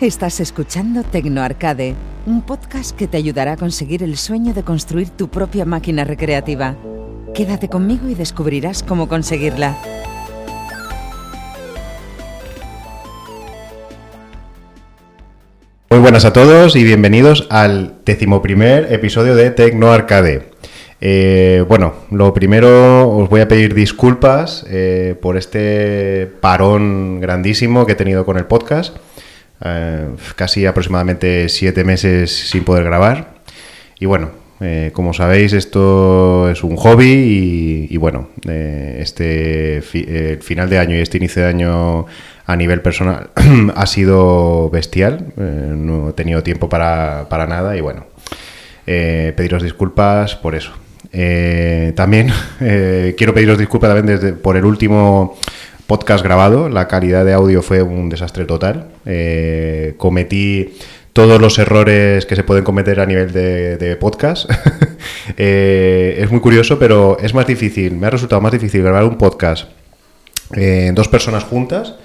Estás escuchando Tecno Arcade, un podcast que te ayudará a conseguir el sueño de construir tu propia máquina recreativa. Quédate conmigo y descubrirás cómo conseguirla. Muy buenas a todos y bienvenidos al decimoprimer episodio de Tecno Arcade. Eh, bueno, lo primero os voy a pedir disculpas eh, por este parón grandísimo que he tenido con el podcast. Eh, casi aproximadamente siete meses sin poder grabar. Y bueno, eh, como sabéis, esto es un hobby y, bueno, eh, este final de año y este inicio de año a nivel personal ha sido bestial. no he tenido tiempo para, para nada y bueno, pediros disculpas por eso. también quiero pediros disculpas también desde, por el último podcast grabado. La calidad de audio fue un desastre total. Eh, cometí todos los errores que se pueden cometer a nivel de, podcast. Eh, es muy curioso, pero es más difícil, me ha resultado más difícil grabar un podcast en dos personas juntas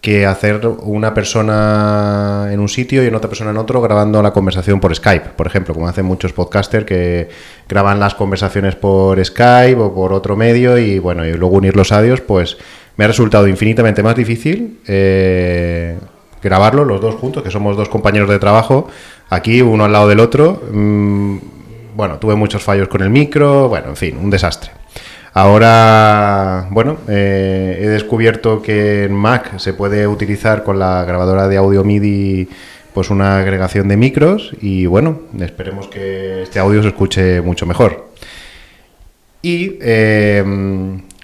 que hacer una persona en un sitio y otra persona en otro grabando la conversación por Skype, por ejemplo, como hacen muchos podcasters que graban las conversaciones por Skype o por otro medio y bueno, y luego unir los audios, pues me ha resultado infinitamente más difícil eh, grabarlo los dos juntos, que somos dos compañeros de trabajo, aquí uno al lado del otro. Mm, bueno, tuve muchos fallos con el micro, bueno, en fin, un desastre. Ahora, bueno, eh, he descubierto que en Mac se puede utilizar con la grabadora de audio MIDI pues una agregación de micros y bueno, esperemos que este audio se escuche mucho mejor. Y eh,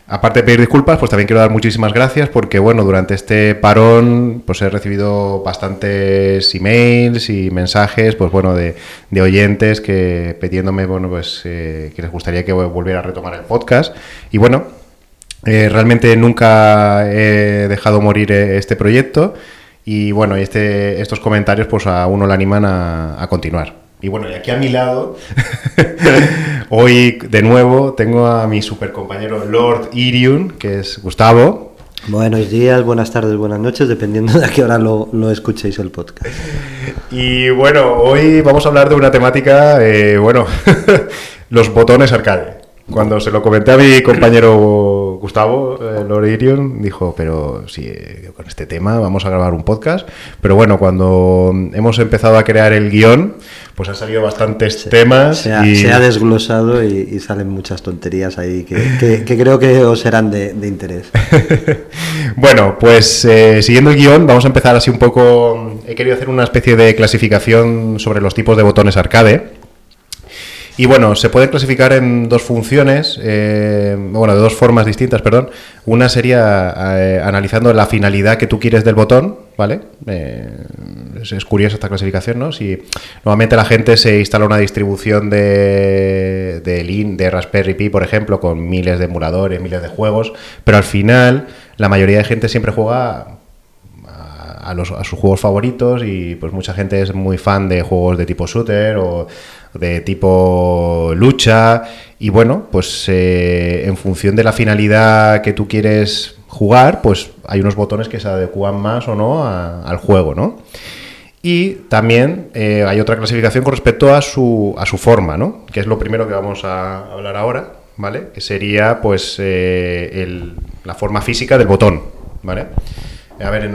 Aparte de pedir disculpas, pues también quiero dar muchísimas gracias porque, bueno, durante este parón, pues he recibido bastantes emails y mensajes, pues bueno, de, oyentes que pidiéndome, bueno, pues eh, que les gustaría que volviera a retomar el podcast. Y bueno, eh, realmente nunca he dejado morir eh, este proyecto y bueno, este, estos comentarios pues a uno le animan a continuar. Y bueno, y aquí a mi lado, hoy de nuevo tengo a mi super compañero Lord Iriun, que es Gustavo. Buenos días, buenas tardes, buenas noches, dependiendo de a qué hora lo, lo escuchéis el podcast. Y bueno, hoy vamos a hablar de una temática, eh, bueno, los botones arcade. Cuando se lo comenté a mi compañero Gustavo, eh, Loririon, dijo, pero sí, eh, con este tema vamos a grabar un podcast. Pero bueno, cuando hemos empezado a crear el guion, pues han salido bastantes temas. Se ha, y... se ha desglosado y, salen muchas tonterías ahí que, creo que os serán de, interés. bueno, pues eh, siguiendo el guion, vamos a empezar así un poco. He querido hacer una especie de clasificación sobre los tipos de botones arcade. Y bueno, se puede clasificar en dos funciones, eh, bueno, de dos formas distintas, perdón. Una sería eh, analizando la finalidad que tú quieres del botón, ¿vale? Eh, es, curiosa esta clasificación, ¿no? Si normalmente la gente se instala una distribución de, de, de Raspberry Pi, por ejemplo, con miles de emuladores, miles de juegos, pero al final la mayoría de gente siempre juega a, los, a, sus juegos favoritos y pues mucha gente es muy fan de juegos de tipo shooter o de tipo lucha y bueno, pues eh, en función de la finalidad que tú quieres jugar, pues hay unos botones que se adecuan más o no al juego, ¿no? Y también eh, hay otra clasificación con respecto a su, a su forma, ¿no? Que es lo primero que vamos a hablar ahora, ¿vale? Que sería pues eh, la forma física del botón, ¿vale? A ver,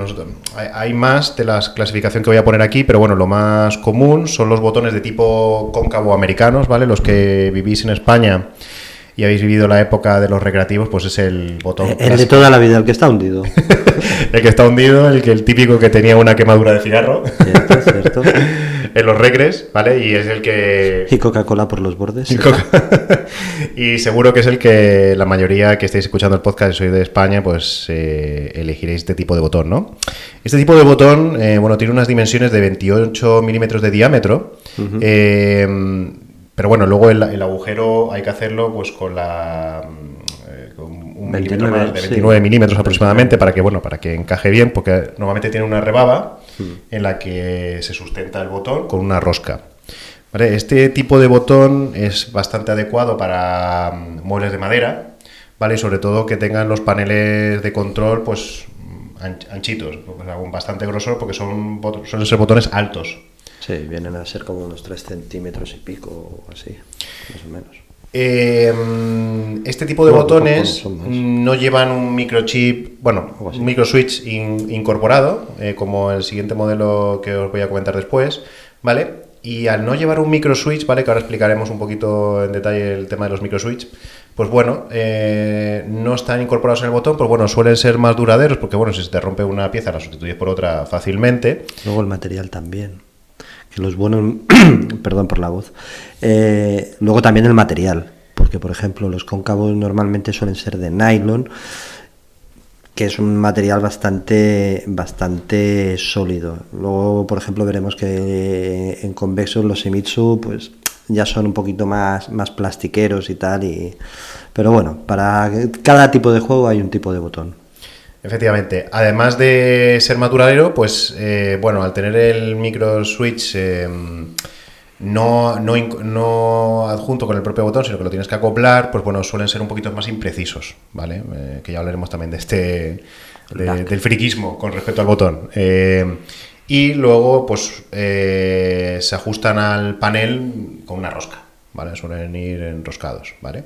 hay más de la clasificación que voy a poner aquí, pero bueno, lo más común son los botones de tipo cóncavo americanos, ¿vale? Los que vivís en España y habéis vivido la época de los recreativos, pues es el botón. El de toda la vida, el que está hundido. el que está hundido, el que el típico que tenía una quemadura de cigarro. Cierto, cierto. en los regres, ¿vale? Y es el que... Y Coca-Cola por los bordes. Y, seguro que es el que la mayoría que estáis escuchando el podcast, y soy de España, pues eh, elegiréis este tipo de botón, ¿no? Este tipo de botón, eh, bueno, tiene unas dimensiones de 28 milímetros de diámetro. eh, pero bueno, luego el, agujero hay que hacerlo pues con la eh, un 29, de 29 milímetros aproximadamente para que bueno para que encaje bien porque normalmente tiene una rebaba hmm. en la que se sustenta el botón con una rosca este tipo de botón es bastante adecuado para mm, muebles de madera vale sobre todo que tengan los paneles de control pues anchitos, pues, bastante grosor porque son suelen ser botones altos. Sí, vienen a ser como unos 3 centímetros y pico así, más o menos. Eh, este tipo de botones no llevan un microchip, bueno, un microswitch incorporado, eh, como el siguiente modelo que os voy a comentar después, ¿vale? Y al no llevar un microswitch, ¿vale? Que ahora explicaremos un poquito en detalle el tema de los microswitch, pues bueno, eh, no están incorporados en el botón, pues bueno, suelen ser más duraderos, porque bueno, si se te rompe una pieza la sustituyes por otra fácilmente. Luego el material también que los buenos, perdón por la voz, eh, luego también el material, porque por ejemplo los cóncavos normalmente suelen ser de nylon, que es un material bastante, bastante sólido. Luego, por ejemplo, veremos que en convexos los Semitsu pues ya son un poquito más, más plastiqueros y tal, y, pero bueno, para cada tipo de juego hay un tipo de botón. Efectivamente. Además de ser más duradero, pues eh, bueno, al tener el micro switch eh, no, no, adjunto con el propio botón, sino que lo tienes que acoplar, pues bueno, suelen ser un poquito más imprecisos, ¿vale? Eh, que ya hablaremos también de este del friquismo con respecto al botón. y luego, pues se ajustan al panel con una rosca, ¿vale? Suelen ir enroscados, ¿vale?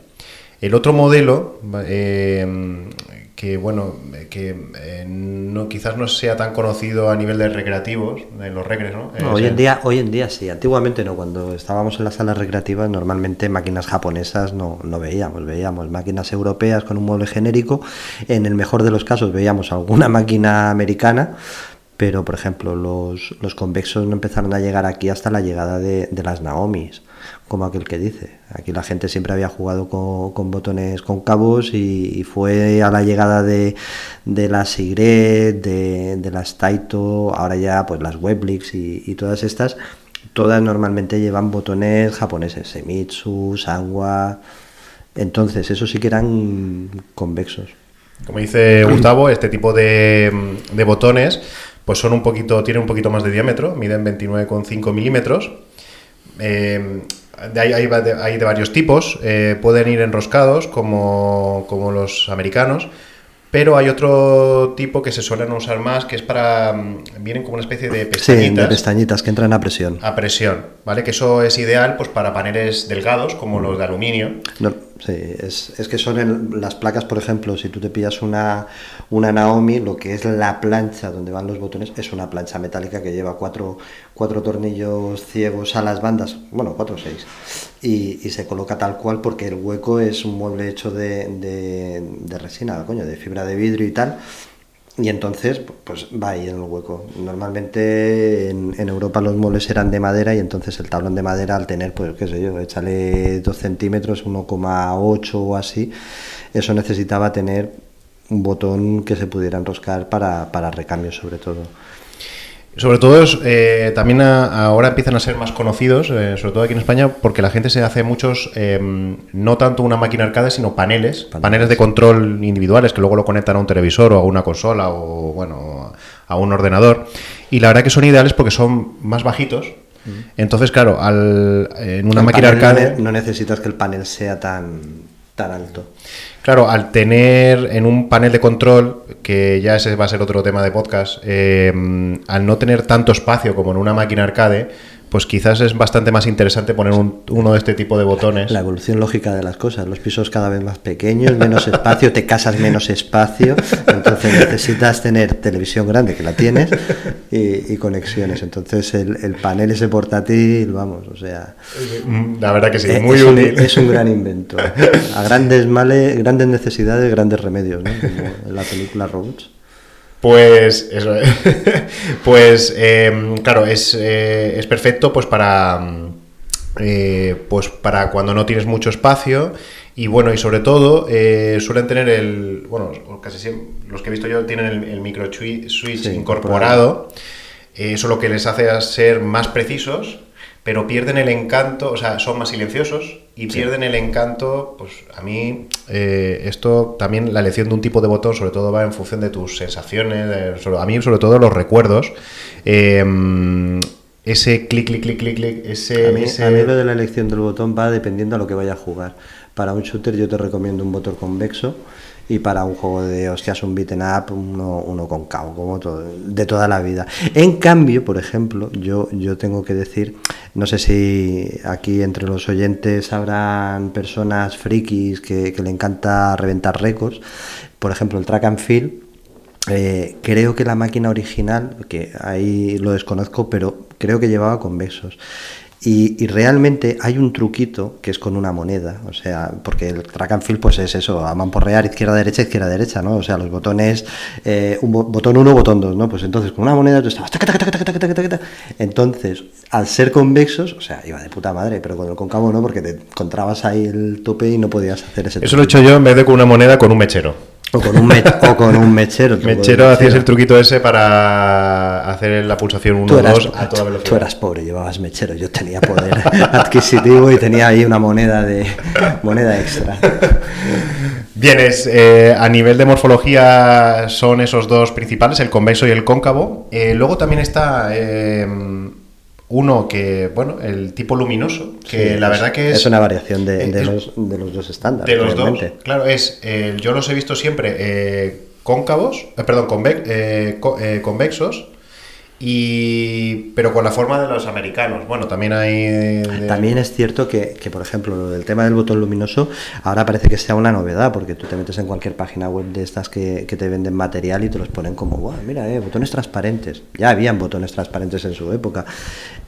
El otro modelo, que bueno, que eh, no, quizás no sea tan conocido a nivel de recreativos, de los recres, ¿no? hoy, en día, hoy en día sí, antiguamente no, cuando estábamos en las salas recreativas normalmente máquinas japonesas no, no veíamos, veíamos máquinas europeas con un mueble genérico, en el mejor de los casos veíamos alguna máquina americana, pero por ejemplo los, los convexos no empezaron a llegar aquí hasta la llegada de, de las Naomis como aquel que dice. Aquí la gente siempre había jugado con, botones concavos y, y, fue a la llegada de, de las Sigret, de, de las Taito, ahora ya pues las Weblix y, y, todas estas, todas normalmente llevan botones japoneses, Semitsu, Sangwa, entonces eso sí que eran convexos. Como dice Gustavo, este tipo de, de botones pues son un poquito, tienen un poquito más de diámetro, miden 29,5 milímetros. Eh, hay, hay, hay, de varios tipos, eh, pueden ir enroscados como, como, los americanos, pero hay otro tipo que se suelen usar más, que es para... Mm, vienen como una especie de pestañitas. Sí, de pestañitas que entran a presión. A presión, ¿vale? Que eso es ideal pues para paneles delgados, como los de aluminio. No, sí, es, es que son las placas, por ejemplo, si tú te pillas una, una Naomi, lo que es la plancha donde van los botones, es una plancha metálica que lleva cuatro, cuatro tornillos ciegos a las bandas, bueno, cuatro o seis, y, se coloca tal cual porque el hueco es un mueble hecho de, de, resina, coño, de fibra de vidrio y tal, y entonces pues va ahí en el hueco. Normalmente en, Europa los muebles eran de madera y entonces el tablón de madera al tener, pues qué sé yo, échale 2 centímetros, 1,8 o así, eso necesitaba tener un botón que se pudiera enroscar para, para recambios sobre todo. Sobre todo, eh, también ahora empiezan a ser más conocidos, eh, sobre todo aquí en España, porque la gente se hace muchos, eh, no tanto una máquina arcade, sino paneles, paneles, de control individuales que luego lo conectan a un televisor o a una consola o bueno a un ordenador. Y la verdad que son ideales porque son más bajitos. Mm. Entonces, claro, al, en una máquina arcade... No necesitas que el panel sea tan, tan alto. Claro, al tener en un panel de control, que ya ese va a ser otro tema de podcast, eh, al no tener tanto espacio como en una máquina arcade, pues quizás es bastante más interesante poner uno de este tipo de botones. La evolución lógica de las cosas, los pisos cada vez más pequeños, menos espacio, te casas menos espacio, entonces necesitas tener televisión grande, que la tienes, y, conexiones. Entonces el, panel ese portátil, vamos, o sea... La verdad que sí, es, muy útil. es un gran invento. A grandes males, grandes necesidades, grandes remedios, ¿no? Como en la película Robots. Pues eso, pues em, claro, es, eh, es, perfecto pues para, eh, pues para cuando no tienes mucho espacio. Y bueno, y sobre todo eh, suelen tener el, bueno, casi siempre, los que he visto yo tienen el, micro switch incorporado, eso lo que les hace ser más precisos pero pierden el encanto, o sea, son más silenciosos y pierden el encanto, pues a mí eh, esto también la elección de un tipo de botón sobre todo va en función de tus sensaciones, a mí sobre todo los recuerdos. Em, ese clic, clic, clic, clic, clic, ese, A mí, ese- a mí lo de la elección del botón va dependiendo a lo que vaya a jugar. Para un shooter yo te recomiendo un botón convexo y para un juego de hostias, un beaten up, uno, uno concavo, como todo, de toda la vida. En cambio, por ejemplo, yo, yo tengo que decir, no sé si aquí entre los oyentes habrán personas frikis que, que le encanta reventar récords. Por ejemplo, el track and field eh, creo que la máquina original, que ahí lo desconozco, pero creo que llevaba convexos. Y, y realmente hay un truquito que es con una moneda, o sea, porque el track and field pues es eso, a mamporrear izquierda, derecha, izquierda, derecha, ¿no? O sea, los botones, eh, un bo- botón 1, botón 2, ¿no? Pues entonces con una moneda tú estabas... taca, taca, taca, taca, taca, taca, taca. Entonces, al ser convexos, o sea, iba de puta madre, pero con el cóncavo no, porque te encontrabas ahí el tope y no podías hacer ese Eso lo he hecho yo en vez de con una moneda, con un mechero. o con un, me- o con un mechero. Mechero hacías mechero. el truquito ese para hacer la pulsación Tú eras, 1-2 a toda velocidad. tú eras pobre, llevabas mechero. Yo tenía poder adquisitivo y tenía ahí una moneda de moneda extra. Bien, es, eh, a nivel de morfología son esos dos principales, el convexo y el cóncavo. Eh, luego también está eh, uno que, bueno, el tipo luminoso, que Sí, la verdad que es... Es una variación de, de los, de los dos estándares. De los dos, claro, es, yo los he visto siempre cóncavos, perdón, conve- co- convexos, y pero con la forma de los americanos. Bueno, también hay... También es cierto que, que, por ejemplo, lo del tema del botón luminoso, ahora parece que sea una novedad, porque tú te metes en cualquier página web de estas que, que te venden material y te los ponen como, "Buah, mira, eh, botones transparentes. Ya habían botones transparentes en su época.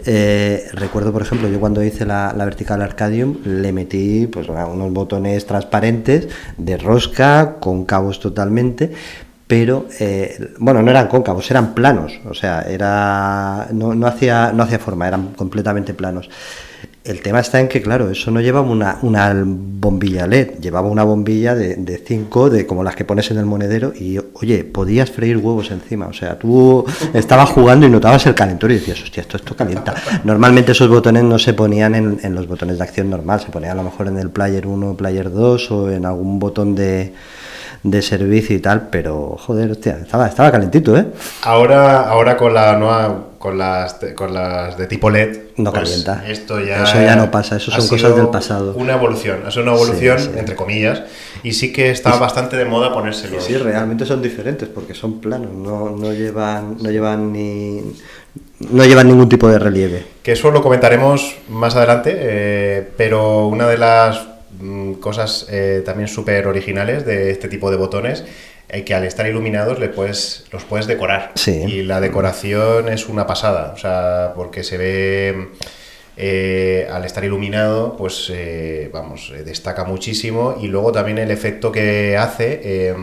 Eh, recuerdo, por ejemplo, yo cuando hice la, la Vertical Arcadium, le metí pues, unos botones transparentes de rosca, con cabos totalmente, pero eh, bueno, no eran cóncavos, eran planos, o sea, era no, no hacía no hacía forma, eran completamente planos. El tema está en que, claro, eso no llevaba una, una bombilla LED, llevaba una bombilla de 5, de, como las que pones en el monedero, y oye, podías freír huevos encima. O sea, tú estabas jugando y notabas el calentor y decías, hostia, esto, esto calienta. Normalmente esos botones no se ponían en, en los botones de acción normal, se ponían a lo mejor en el Player 1, Player 2 o en algún botón de, de servicio y tal, pero joder, hostia, estaba, estaba calentito, ¿eh? Ahora, ahora con la nueva, con las, con las de tipo LED, No pues calienta. Esto ya, Eso ya no pasa, eso son cosas del pasado. Una evolución, es una evolución Sí, sí. entre comillas, y sí que está bastante de moda ponérselos. Sí, realmente son diferentes porque son planos, no, no llevan, no llevan ni no llevan ningún tipo de relieve. Que eso lo comentaremos más adelante, eh, pero una de las cosas eh, también súper originales de este tipo de botones es que al estar iluminados le puedes, los puedes decorar. Sí. Y la decoración es una pasada, o sea, porque se ve... eh, al estar iluminado, pues eh, vamos, eh, destaca muchísimo y luego también el efecto que hace eh,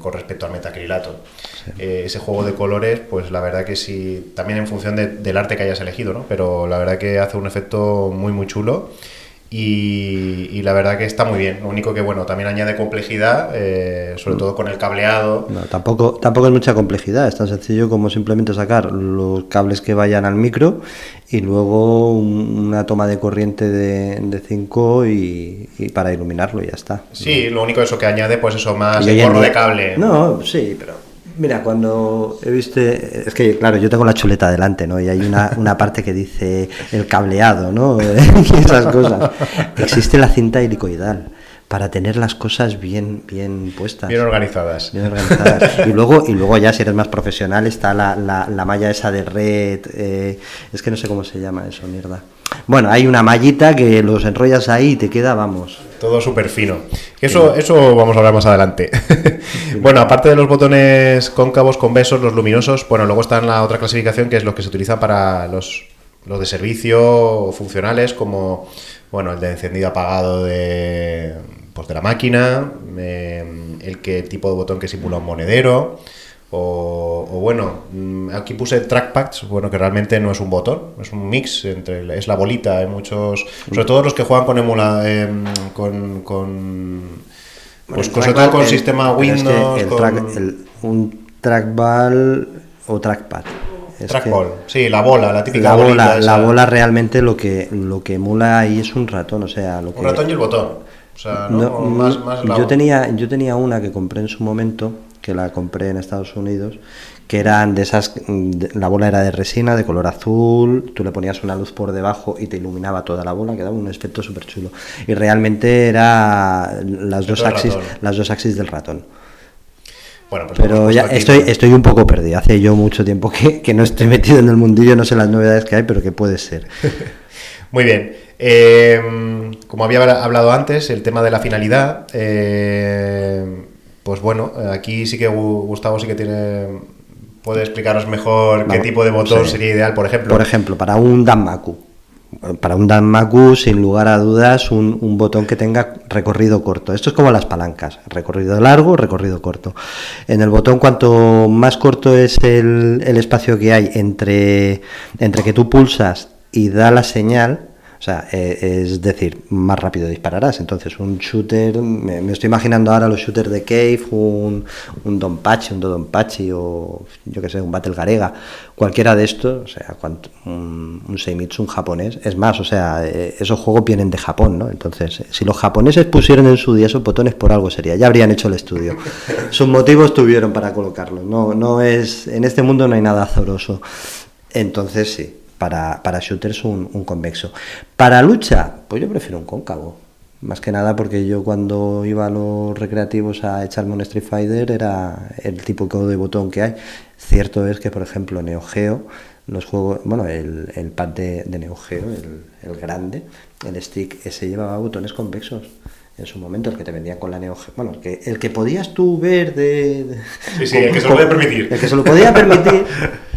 con respecto al metacrilato. Eh, ese juego de colores, pues la verdad que sí, también en función de- del arte que hayas elegido, ¿no? Pero la verdad que hace un efecto muy, muy chulo. Y, y la verdad que está muy bien. Lo único que, bueno, también añade complejidad, eh, sobre todo con el cableado. No, tampoco, tampoco es mucha complejidad, es tan sencillo como simplemente sacar los cables que vayan al micro y luego un- una toma de corriente de 5 y, y para iluminarlo y ya está. Sí, lo único eso que añade, pues eso, más el día- de cable. No, sí, pero mira, cuando he visto, es que claro, yo tengo la chuleta delante, ¿no? Y hay una, una parte que dice el cableado, ¿no? y esas cosas. Existe la cinta helicoidal para tener las cosas bien, bien puestas. Bien organizadas. Bien organizadas. Y luego, y luego ya si eres más profesional está la, la, la malla esa de red, eh, es que no sé cómo se llama eso, mierda. Bueno, hay una mallita que los enrollas ahí y te queda, vamos. Todo súper fino. Eso, eso vamos a hablar más adelante. bueno, aparte de los botones cóncavos, convexos, los luminosos, bueno, luego está en la otra clasificación que es los que se utilizan para los, los de servicio funcionales, como bueno, el de encendido apagado de, pues, de la máquina, eh, el que tipo de botón que simula un monedero. O, o bueno, mm, aquí puse trackpads, bueno, que realmente no es un botón, es un mix entre es la bolita. Hay muchos, sobre todo los que juegan con emula, em, con, con pues sobre todo con sistema es que Windows, el con track- el- un trackball o trackpad. Es trackball, sí, la bola, la típica la bola, la bola realmente lo que lo que emula ahí es un ratón, o sea, lo que un ratón y el botón. O sea, ¿no? No, más, más yo tenía yo tenía una que compré en su momento que la compré en Estados Unidos que eran de esas, la bola era de resina, de color azul, tú le ponías una luz por debajo y te iluminaba toda la bola, quedaba un efecto súper chulo. Y realmente era las dos, axis, las dos axis del ratón. Bueno, pues Pero ya estoy, estoy un poco perdido. Hace yo mucho tiempo que, que, no estoy metido en el mundillo, no sé las novedades que hay, pero que puede ser. Muy bien. Eh, como había hablado antes, el tema de la finalidad. Eh, pues bueno, aquí sí que Gustavo sí que tiene. Puede explicaros mejor qué tipo de botón sería ideal, por ejemplo. Por ejemplo, para un Danmaku para un Danmaku, sin lugar a dudas, un, botón que tenga recorrido corto. Esto es como las palancas, recorrido largo, recorrido corto. En el botón, cuanto más corto es el, el espacio que hay entre, entre que tú pulsas y da la señal, o sea, eh, es decir, más rápido dispararás. Entonces, un shooter, me, estoy imaginando ahora los shooters de Cave, un, un Don Pachi, un Don Pachi o yo que sé, un Battle Garega, cualquiera de estos, o sea, un, un Seimitsu, un japonés. Es más, o sea, eh, esos juegos vienen de Japón, ¿no? Entonces, si los japoneses pusieron en su día esos botones, por algo sería, ya habrían hecho el estudio. Sus motivos tuvieron para colocarlos. No, no es, en este mundo no hay nada azoroso. Entonces, sí para, para shooters un, un, convexo. Para lucha, pues yo prefiero un cóncavo. Más que nada porque yo cuando iba a los recreativos a echarme un Street Fighter era el tipo de botón que hay. Cierto es que, por ejemplo, Neo Geo, los juegos, bueno, el, el pad de, de Neo Geo, el, el, grande, el stick, ese llevaba botones convexos en su momento, el que te vendían con la Neo Geo, bueno, el que, el que podías tú ver de... sí, sí, el que se lo podía permitir. El que se lo podía permitir.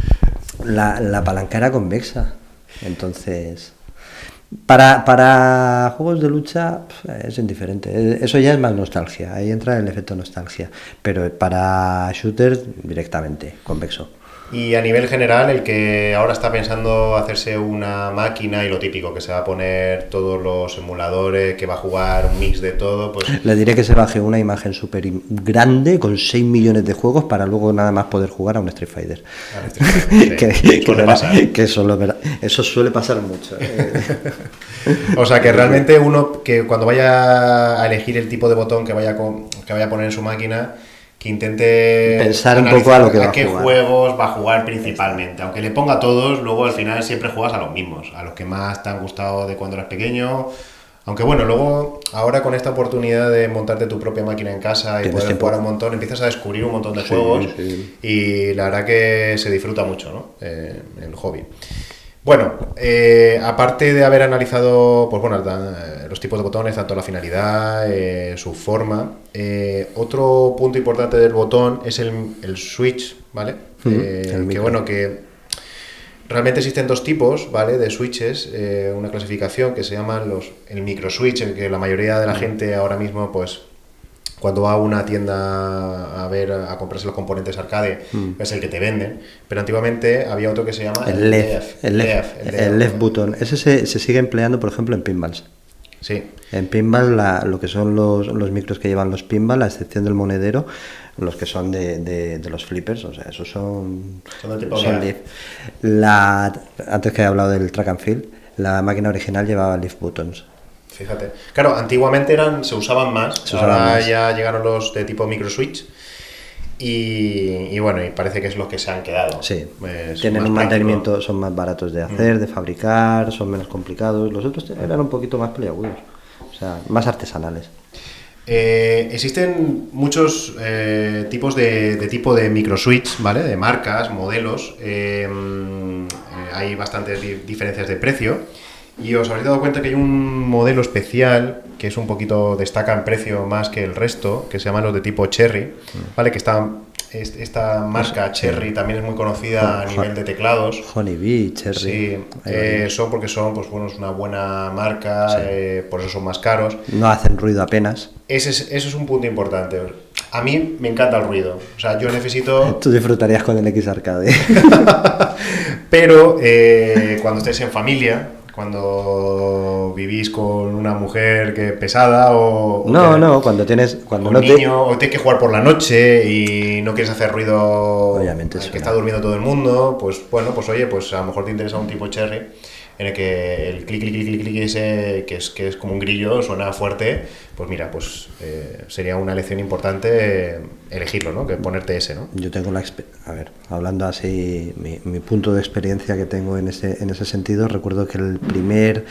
la, la palanca era convexa. Entonces, para, para juegos de lucha es indiferente. Eso ya es más nostalgia. Ahí entra el efecto nostalgia. Pero para shooters directamente, convexo. Y a nivel general, el que ahora está pensando hacerse una máquina y lo típico, que se va a poner todos los emuladores, que va a jugar un mix de todo, pues... Le diré que se baje una imagen súper grande con 6 millones de juegos para luego nada más poder jugar a un Street Fighter. que, eso, suele pasar mucho. ¿eh? o sea, que realmente uno que cuando vaya a elegir el tipo de botón que vaya, que vaya a poner en su máquina que intente pensar un poco a lo que va a qué juegos va a jugar principalmente. Aunque le ponga a todos, luego al final siempre juegas a los mismos, a los que más te han gustado de cuando eras pequeño. Aunque bueno, luego ahora con esta oportunidad de montarte tu propia máquina en casa y poder jugar un montón, empiezas a descubrir un montón de juegos y la verdad que se disfruta mucho ¿no? Eh, el hobby. Bueno, eh, aparte de haber analizado pues bueno, eh, los tipos de botones, tanto la finalidad, eh, su forma, otro punto importante del botón es el, switch, ¿vale? que bueno, que realmente existen dos tipos, ¿vale? De switches, una clasificación que se llaman los, el micro switch, que la mayoría de la gente ahora mismo pues cuando va a una tienda a ver a comprarse los componentes arcade mm. es el que te venden. Pero antiguamente había otro que se llama el, left el left, el left, button. ese se, se, sigue empleando por ejemplo en pinballs. Sí. En pinball lo que son los, los micros que llevan los pinball a excepción del monedero los que son de, de, los flippers o sea esos son son, tipo la antes que he hablado del track and field la máquina original llevaba lift buttons Fíjate. Claro, antiguamente eran, se usaban más. ahora ya llegaron los de tipo micro switch. Y, bueno, y parece que es lo que se han quedado. Sí. Tienen un mantenimiento, son más baratos de hacer, mm. de fabricar, son menos complicados. Los otros eran un poquito más peliagudos, o sea, más artesanales. Eh, existen muchos eh, tipos de, tipo de micro switch, ¿vale? De marcas, modelos. Eh, hay bastantes diferencias de precio. Y os habréis dado cuenta que hay un modelo especial que es un poquito, destaca en precio más que el resto, que se llaman los de tipo Cherry, mm. ¿vale? Que está, esta marca Cherry también es muy conocida a nivel de teclados. Honeybee, Cherry. Sí, eh, son porque son, pues bueno, es una buena marca, eh, por eso son más caros. No hacen ruido apenas. Ese es, eso es un punto importante. A mí me encanta el ruido. O sea, yo necesito. Tú disfrutarías con el X Arcade. Pero eh, cuando estés en familia, cuando vivís con una mujer que pesada o, no no cuando tienes cuando no niño o tienes que jugar por la noche y no quieres hacer ruido obviamente que está durmiendo todo el mundo pues bueno pues oye pues a lo mejor te interesa un tipo cherry en el que el clic, clic, clic, clic, clic ese, que es, que es como un grillo, suena fuerte, pues mira, pues eh, sería una lección importante eh, elegirlo, ¿no? Que ponerte ese, ¿no? Yo tengo la a ver, hablando así, mi, punto de experiencia que tengo en ese, en ese sentido, recuerdo que el primer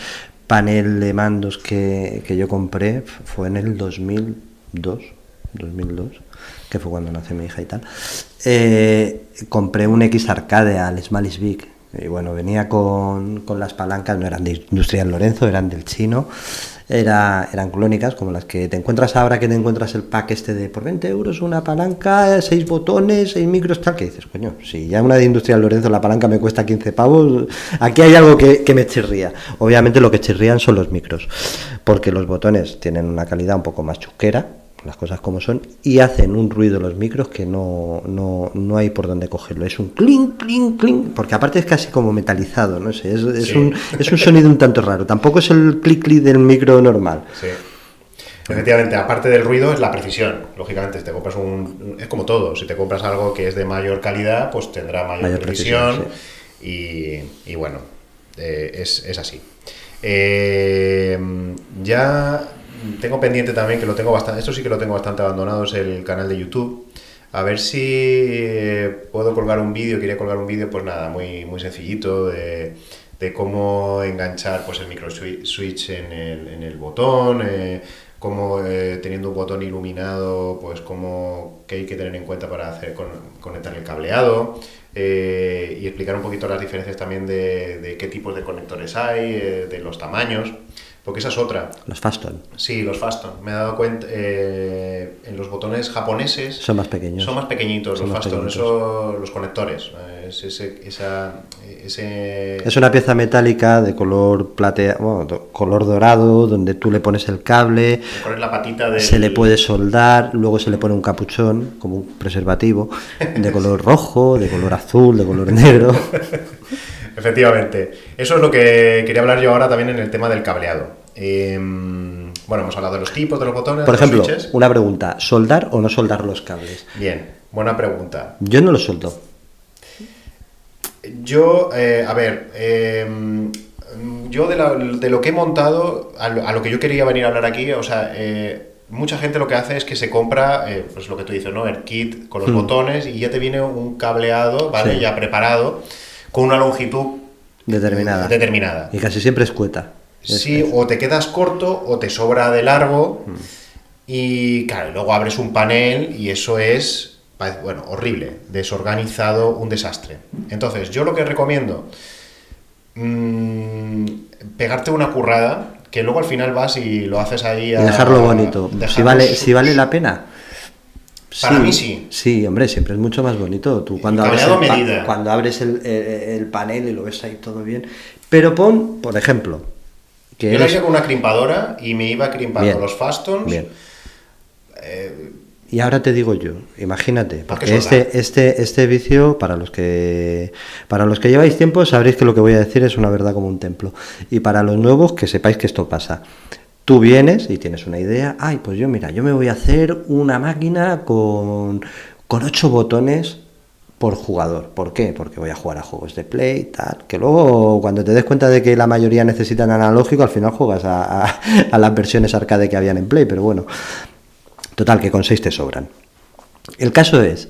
panel de mandos que, que yo compré fue en el 2002, 2002 que fue cuando nació mi hija y tal, eh, compré un X Arcade al Smallis Big. Y bueno, venía con, con, las palancas, no eran de Industrial Lorenzo, eran del chino. Era, eran clónicas, como las que te encuentras ahora que te encuentras el pack este de por 20 euros, una palanca, seis botones, seis micros, tal, que dices, coño, si ya una de Industrial Lorenzo la palanca me cuesta 15 pavos, aquí hay algo que, que me chirría. Obviamente lo que chirrían son los micros, porque los botones tienen una calidad un poco más chusquera, las cosas como son, y hacen un ruido los micros que no, no, no hay por dónde cogerlo. Es un clink, clink, clink, porque aparte es casi como metalizado, no sé, es, es, un, es un sonido un tanto raro. Tampoco es el clic, clic del micro normal. Sí. Efectivamente, aparte del ruido es la precisión. Lógicamente, si te compras un. Es como todo. Si te compras algo que es de mayor calidad, pues tendrá mayor, mayor precisión. y, y, bueno, eh, es, es, así. Eh, ya tengo pendiente también, que lo tengo bastante, esto sí que lo tengo bastante abandonado, es el canal de YouTube. A ver si eh, puedo colgar un vídeo, quería colgar un vídeo, pues nada, muy, muy sencillito de, cómo enganchar pues el micro switch en el, en el botón, eh, cómo eh, teniendo un botón iluminado, pues cómo qué hay que tener en cuenta para hacer con, conectar el cableado y explicar un poquito las diferencias también de, qué tipos de conectores hay, de los tamaños. Porque esa es otra. Los Faston. Sí, los Faston. Me he dado cuenta, eh, en los botones japoneses... Son más pequeños. Son más pequeñitos son los Faston, eso, los conectores. Es, ese, esa, ese... es una pieza metálica de color platea, bueno, color dorado, donde tú le pones el cable, pones la patita del... se le puede soldar, luego se le pone un capuchón, como un preservativo, de color rojo, de color azul, de color negro. Efectivamente. Eso es lo que quería hablar yo ahora también en el tema del cableado. Eh, bueno, hemos hablado de los tipos de los botones. Por ejemplo, los switches. una pregunta: ¿soldar o no soldar los cables? Bien, buena pregunta. Yo no los soldo. Yo, eh, a ver, eh, yo de, la, de, lo que he montado, a lo, a lo, que yo quería venir a hablar aquí, o sea, eh, mucha gente lo que hace es que se compra, eh, pues lo que tú dices, ¿no? El kit con los hmm. botones y ya te viene un cableado, ¿vale? Sí. Ya preparado con una longitud determinada. determinada. Y casi siempre es cueta. Sí, es, o te quedas corto o te sobra de largo. Hmm. Y claro, luego abres un panel y eso es, bueno, horrible, desorganizado, un desastre. Entonces, yo lo que recomiendo, mmm, pegarte una currada, que luego al final vas y lo haces ahí a... Y dejarlo bonito. Si, vale, si vale la pena. Para sí, mí sí. Sí, hombre, siempre es mucho más bonito. Tú cuando abres, el, cuando abres el, el, el, panel y lo ves ahí todo bien. Pero pon, por ejemplo. Que Yo eres... lo hice con una crimpadora y me iba crimpando bien, los fastons. Bien. Eh, y ahora te digo yo, imagínate, porque este, este, este vicio, para los que para los que lleváis tiempo, sabréis que lo que voy a decir es una verdad como un templo. Y para los nuevos, que sepáis que esto pasa. Tú vienes y tienes una idea, ay, pues yo mira, yo me voy a hacer una máquina con, con ocho botones por jugador. ¿Por qué? Porque voy a jugar a juegos de play, tal. Que luego, cuando te des cuenta de que la mayoría necesitan analógico, al final juegas a, a, a las versiones arcade que habían en play, pero bueno. Total, que con seis te sobran. El caso es,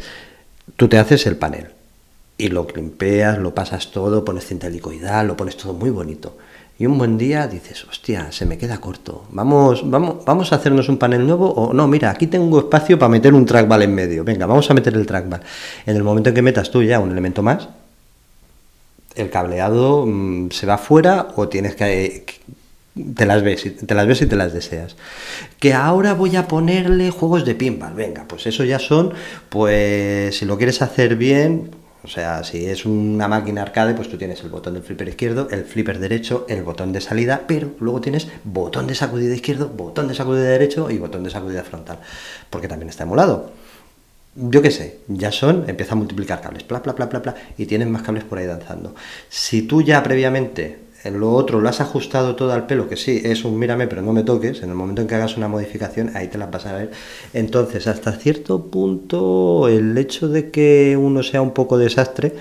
tú te haces el panel y lo limpeas, lo pasas todo, pones cinta helicoidal, lo pones todo muy bonito. Y un buen día dices, hostia, se me queda corto. Vamos, vamos, vamos a hacernos un panel nuevo. O no, mira, aquí tengo espacio para meter un trackball en medio. Venga, vamos a meter el trackball. En el momento en que metas tú ya un elemento más, el cableado mmm, se va fuera o tienes que, te las ves, te las ves y te las deseas. Que ahora voy a ponerle juegos de pinball. Venga, pues eso ya son, pues si lo quieres hacer bien, o sea, si es una máquina arcade, pues tú tienes el botón del flipper izquierdo, el flipper derecho, el botón de salida, pero luego tienes botón de sacudida izquierdo, botón de sacudida derecho y botón de sacudida frontal, porque también está emulado. Yo qué sé, ya son, empieza a multiplicar cables, bla, bla, bla, bla, bla, y tienes más cables por ahí danzando. Si tú ya previamente en lo otro lo has ajustado todo al pelo, que sí, es un mírame, pero no me toques, en el momento en que hagas una modificación, ahí te la vas a ver. Entonces, hasta cierto punto, el hecho de que uno sea un poco desastre,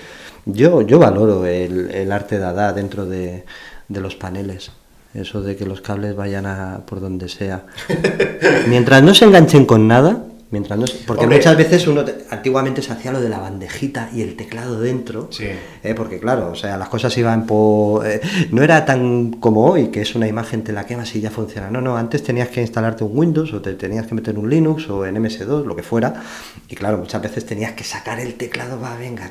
yo, yo valoro el, el arte dada dentro de, de los paneles. Eso de que los cables vayan a por donde sea. Mientras no se enganchen con nada, mientras no porque Hombre. muchas veces uno te- antiguamente se hacía lo de la bandejita y el teclado dentro. Sí. Eh, porque claro, o sea, las cosas iban por... eh, no era tan como hoy, que es una imagen, te la quemas y ya funciona. No, no, antes tenías que instalarte un Windows o te tenías que meter un Linux o en MS2, lo que fuera. Y claro, muchas veces tenías que sacar el teclado, va, venga.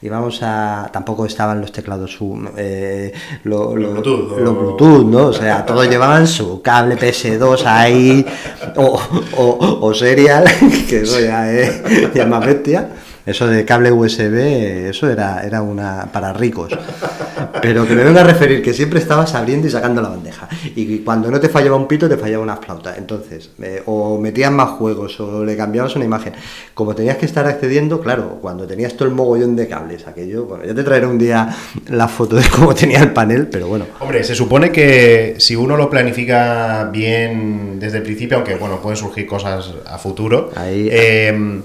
Y vamos a... Tampoco estaban los teclados, su, eh, lo, Bluetooth, lo o- Bluetooth, ¿no? O sea, todos llevaban su cable PS2 ahí o, o, o Que eso ya es, ya es más bestia. Eso de cable USB, eso era, era una para ricos. Pero que me venga a referir que siempre estabas abriendo y sacando la bandeja. Y cuando no te fallaba un pito, te fallaba una flauta. Entonces, eh, o metías más juegos o le cambiabas una imagen. Como tenías que estar accediendo, claro, cuando tenías todo el mogollón de cables, aquello, bueno, ya te traeré un día la foto de cómo tenía el panel, pero bueno. Hombre, se supone que si uno lo planifica bien desde el principio, aunque bueno, pueden surgir cosas a futuro, Ahí- eh,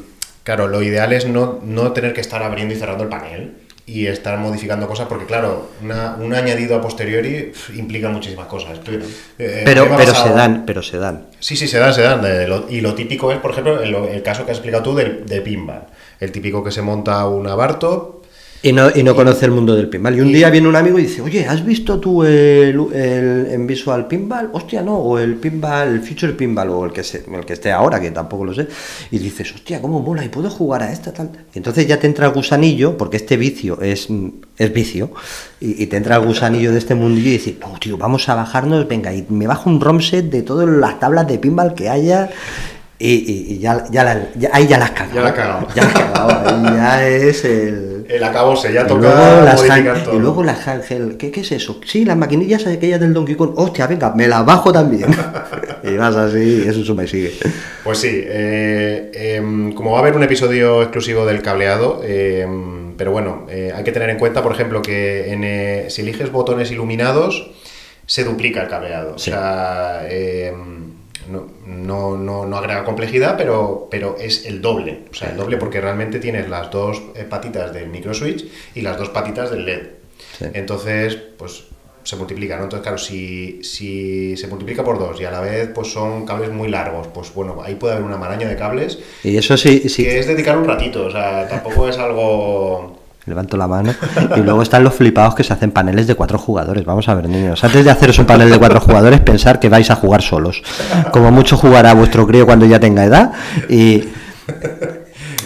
claro, lo ideal es no, no tener que estar abriendo y cerrando el panel y estar modificando cosas, porque claro, una- un añadido a posteriori implica muchísimas cosas. Tú, eh, Pero, pero se dan, pero se dan. Sí, sí, se dan, se dan. de lo- y lo típico es, por ejemplo, el, el caso que has explicado tú del, de pinball. El típico que se monta una Bartop, Y no, y no conoce el mundo del pinball. Y un día viene un amigo y dice, oye, ¿has visto tú el, el- en Visual Pinball? Hostia, no, o el Pinball, el Future Pinball, o el que, se- el que esté ahora, que tampoco lo sé. Y dices, hostia, ¿cómo mola? ¿Y puedo jugar a esta tal? Y entonces ya te entra el gusanillo, porque este vicio es, es vicio, y, y te entra el gusanillo de este mundillo y dices, no, tío, vamos a bajarnos, venga, y me bajo un ROM set de todas las tablas de pinball que haya. Y, y- y ya, ya, la- ya- ahí ya las has cagado. Ya la has cagado. Ya la has cagado. Ahí ya es el... el acabose, ya toca luego, las han- todo. y luego las Ángel, ¿qué, ¿qué es eso? Sí, las maquinillas aquellas del Donkey Kong. Hostia, venga, me las bajo también. y vas así, y eso y sigue. Pues sí, eh, em, como va a haber un episodio exclusivo del cableado, em, pero bueno, eh, hay que tener en cuenta, por ejemplo, que en, eh, si eliges botones iluminados, se duplica el cableado. Sí. O sea, em, no, no, no, no agrega complejidad, pero, pero es el doble. O sea, el doble porque realmente tienes las dos eh, patitas del microswitch y las dos patitas del LED. Sí. Entonces, pues se multiplica, ¿no? Entonces, claro, si, si se multiplica por dos y a la vez pues son cables muy largos, pues bueno, ahí puede haber una maraña de cables Y eso sí, sí. que es dedicar un ratito, o sea, tampoco es algo... Levanto la mano. Y luego están los flipados que se hacen paneles de cuatro jugadores. Vamos a ver, niños. Antes de haceros un panel de cuatro jugadores, pensar que vais a jugar solos. Como mucho jugará vuestro crío cuando ya tenga edad. Y.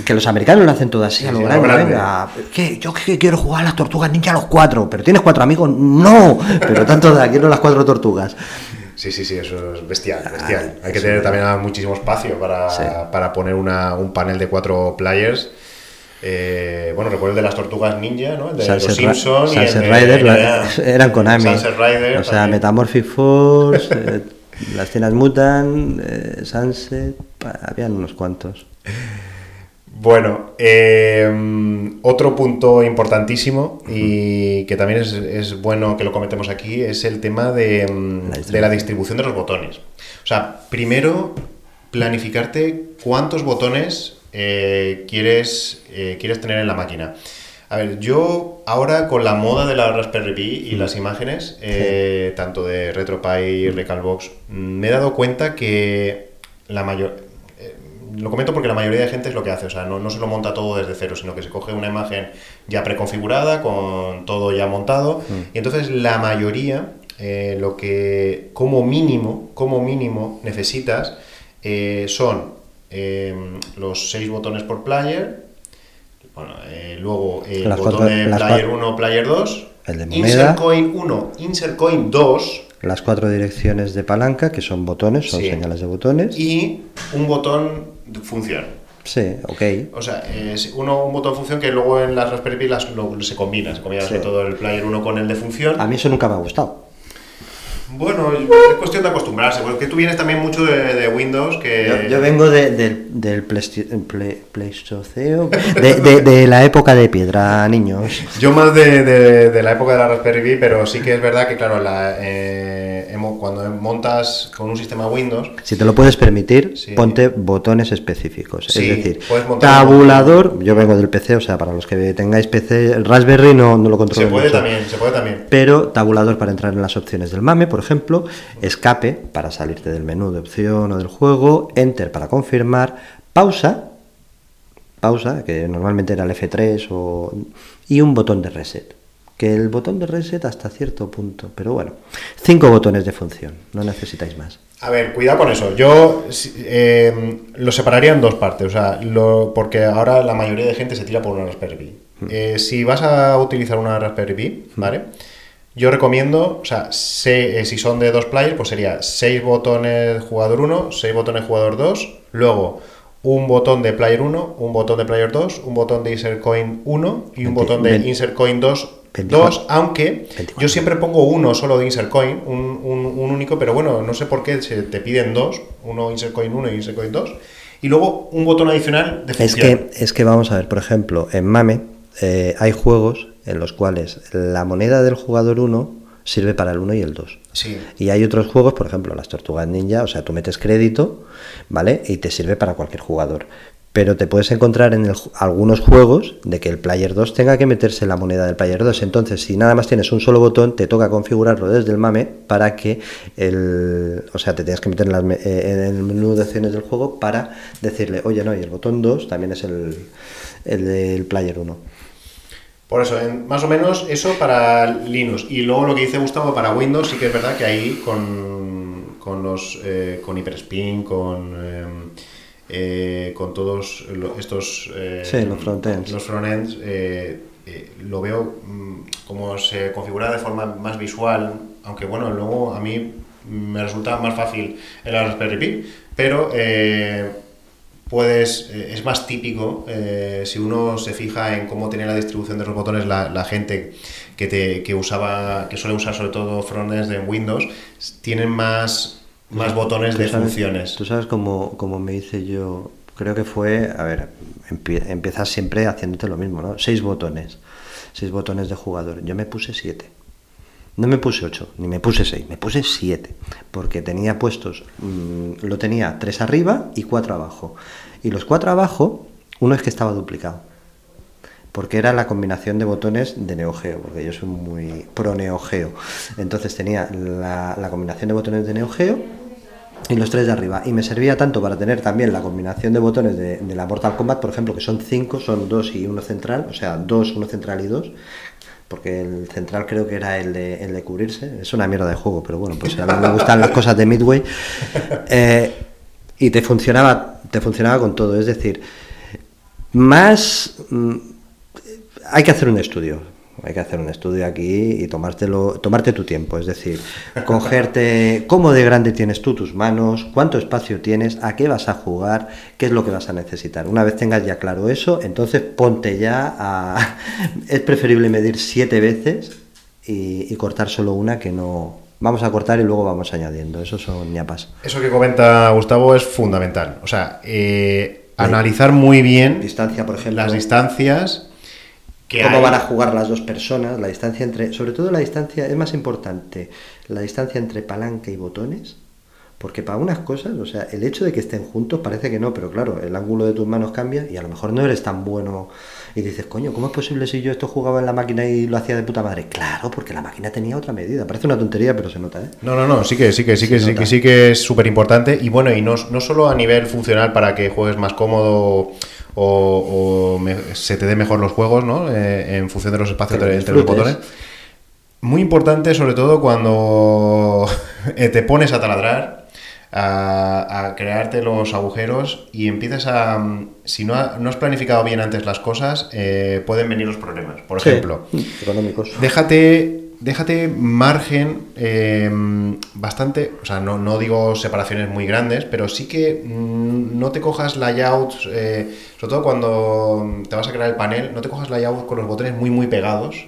Que los americanos lo hacen todo así, a lo Sí, grande, grande. venga. ¿Qué? Yo que quiero jugar a las tortugas ninja a los cuatro. ¿Pero tienes cuatro amigos? No. Pero tanto de quiero las cuatro tortugas. Sí, sí, sí, eso es bestial, bestial. Ah, Hay que sí. tener también muchísimo espacio para, Sí. para poner una- un panel de cuatro players. Eh, bueno, recuerdo el de las tortugas ninja, ¿no? El de Sunset, los Ra- el Sunset de Rider NBA. eran Konami. Sunset Rider o sea, también. Metamorphic Force, eh, las Teenage Mutant, eh, Sunset, habían unos cuantos. Bueno, eh, otro punto importantísimo y que también es, es bueno que lo comentemos aquí es el tema de, La de la distribución de los botones. O sea, primero planificarte cuántos botones eh, quieres, eh, quieres tener en la máquina. A ver, yo ahora con la moda de la Raspberry Pi y las imágenes, eh, tanto de RetroPie y Recalbox, mm, me he dado cuenta que la mayor... lo comento porque la mayoría de gente es lo que hace, o sea, no, no se lo monta todo desde cero, sino que se coge una imagen ya preconfigurada, con todo ya montado, y entonces la mayoría, lo que como mínimo, como mínimo necesitas son eh, los seis botones por player, bueno, eh, luego el Las botón cuatro- de player cua- 1, player 2, El de insert coin 1, insert coin 2, Las cuatro direcciones de palanca, que son botones, son Sí. señales de botones. y un botón de función. Sí, ok. O sea, es uno, un botón de función que luego en las Raspberry Pi las, lo- se combina, se combina Sí. sobre todo el player 1 con el de función. A mí eso nunca me ha gustado. Bueno, es cuestión de acostumbrarse, porque tú vienes también mucho de, de Windows, que... Yo, yo vengo de- del, del Pleistoceo, de, de- de la época de piedra, niños. Yo más de, de- de la época de la Raspberry Pi, pero sí que es verdad que, claro, la, eh, cuando montas con un sistema Windows, Si te lo puedes permitir, Sí. ponte botones específicos. Sí, es decir, tabulador, yo vengo del PC, o sea, para los que tengáis PC, el Raspberry no, no lo controlo se puede mucho. también, se puede también. Pero tabulador para entrar en las opciones del MAME, por ejemplo, escape para salirte del menú de opción o del juego, enter para confirmar, pausa, pausa, que normalmente era el F3 o, y un botón de reset. Que el botón de reset hasta cierto punto, pero bueno, cinco botones de función, no necesitáis más. A ver, cuidado con eso. Yo eh, lo separaría en dos partes, o sea, lo- porque ahora la mayoría de gente se tira por una Raspberry Pi. Eh, si vas a utilizar una Raspberry Pi, ¿vale? Yo recomiendo, o sea, se- eh, si son de dos players, pues sería 6 botones jugador 1, 6 botones jugador 2, luego un botón de player 1, un botón de player 2, un botón de insert coin 1 y un 20, botón de 20. insert coin 2, 24. 2, aunque 24. yo siempre pongo uno solo de insert coin, un, un- un único, pero bueno, no sé por qué se te piden dos, uno insert coin 1 y insert coin 2, y luego un botón adicional de Es función. que, es que vamos a ver, por ejemplo, en MAME eh, hay juegos en los cuales la moneda del jugador 1 sirve para el 1 y el 2. Sí. Y hay otros juegos, por ejemplo, las tortugas ninja, o sea, tú metes crédito, ¿vale? Y te sirve para cualquier jugador. Pero te puedes encontrar en el algunos juegos de que el player 2 tenga que meterse la moneda del player 2. Entonces, si nada más tienes un solo botón, te toca configurarlo desde el MAME para que el. O sea, te tienes que meter en, las eh, en el menú de opciones del juego para decirle, oye, no, y el botón 2 también es el, el del player 1. Por eso, en- más o menos eso para Linux. Y luego lo que dice Gustavo para Windows, sí que es verdad que ahí con, con los eh, con Hyperspin, con eh, eh, con todos estos eh, Sí, los frontends. los frontends, lo veo mm, como se configura de forma más visual, aunque bueno, luego a mí me resulta más fácil el Raspberry Pi, pero eh, puedes, eh, es más típico, eh, si uno se fija en cómo tenía la distribución de los botones la, la gente que, te, que usaba, que suele usar sobre todo frontends de Windows, tienen más, más botones de sabes- funciones. Tú sabes cómo, cómo me hice yo, creo que fue, a ver, empie- empiezas siempre haciéndote lo mismo, ¿no? Seis botones, seis botones de jugador. Yo me puse siete. No me puse ocho, ni me puse seis, me puse siete, porque tenía puestos, mm, lo tenía tres arriba y cuatro abajo. Y los cuatro abajo, uno es que estaba duplicado porque era la combinación de botones de Neo Geo, porque yo soy muy pro Neo Geo. Entonces tenía la, la combinación de botones de Neo Geo y los tres de arriba. Y me servía tanto para tener también la combinación de botones de, de la Mortal Kombat, por ejemplo, que son cinco, son dos y uno central, o sea, dos, uno central y dos. Porque el central creo que era el de, el de cubrirse. Es una mierda de juego, pero bueno, pues a mí me gustan las cosas de Midway. Eh, y te funcionaba, te funcionaba con todo. Es decir, más mm, hay que hacer un estudio. Hay que hacer un estudio aquí y tomártelo, tomarte tu tiempo. Es decir, cogerte cómo de grande tienes tú tus manos, cuánto espacio tienes, a qué vas a jugar, qué es lo que vas a necesitar. Una vez tengas ya claro eso, entonces ponte ya a. Es preferible medir siete veces y, y cortar solo una que no. Vamos a cortar y luego vamos añadiendo. Eso son ñapas. Eso que comenta Gustavo es fundamental. O sea, eh, analizar muy bien Distancia, por ejemplo. las distancias cómo hay. van a jugar las dos personas, la distancia entre, sobre todo la distancia, es más importante, la distancia entre palanca y botones, porque para unas cosas, o sea, el hecho de que estén juntos parece que no, pero claro, el ángulo de tus manos cambia y a lo mejor no eres tan bueno y dices, coño, ¿cómo es posible si yo esto jugaba en la máquina y lo hacía de puta madre? Claro, porque la máquina tenía otra medida, parece una tontería, pero se nota, ¿eh? No, no, no, sí que sí que sí que sí que sí que es súper importante y bueno, y no, no solo a nivel funcional para que juegues más cómodo o, o me- se te dé mejor los juegos, ¿no? Eh, en función de los espacios entre, entre los botones. Muy importante, sobre todo cuando te pones a taladrar, a, a crearte los agujeros y empiezas a. mm, Si no, ha- no has planificado bien antes las cosas, eh, pueden venir los problemas. Por ejemplo, económicos. Déjate, déjate margen eh, bastante, o sea, no, no digo separaciones muy grandes, pero sí que mm, no te cojas layouts, eh, sobre todo cuando te vas a crear el panel, no te cojas layouts con los botones muy, muy pegados.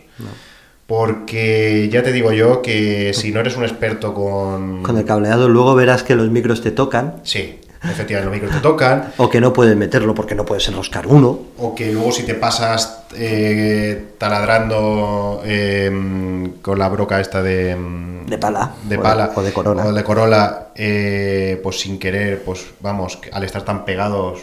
Porque ya te digo yo que si no eres un experto con... Con el cableado luego verás que los micros te tocan Sí. efectivamente los micros te tocan. O que no puedes meterlo porque no puedes enroscar uno. O que luego si te pasas eh, taladrando eh, con la broca esta de... De pala. De O de- pala. o de Corolla. O de Corolla, eh, pues sin querer, pues vamos, al estar tan pegados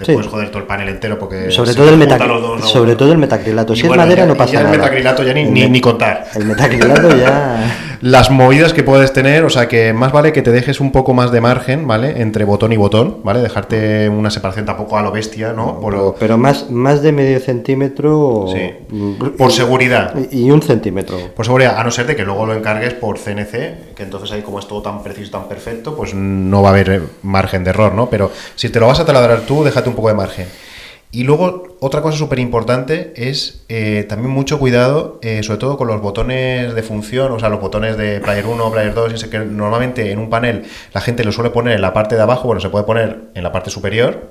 te Sí. puedes joder todo el panel entero porque... Sobre todo, el juntan metac- los dos, ¿no? sobre todo el metacrilato. Si bueno, es madera ya- no pasa ya nada. el metacrilato ya ni, ni, ni contar. El metacrilato ya... Las movidas que puedes tener, o sea que más vale que te dejes un poco más de margen, ¿vale? Entre botón y botón, ¿vale? Dejarte una separación tampoco a lo bestia, ¿no? Por, Pero más, más de medio centímetro... Sí. mm, por seguridad. Y y un centímetro. Por seguridad, a no ser de que luego lo encargues por CNC, que entonces ahí como es todo tan preciso, tan perfecto, pues no va a haber margen de error, ¿no? Pero si te lo vas a taladrar tú, déjate un poco de margen. Y luego, otra cosa súper importante es eh, también mucho cuidado, eh, sobre todo con los botones de función, o sea, los botones de Player 1, Player 2, ese que normalmente en un panel la gente lo suele poner en la parte de abajo, bueno, se puede poner en la parte superior,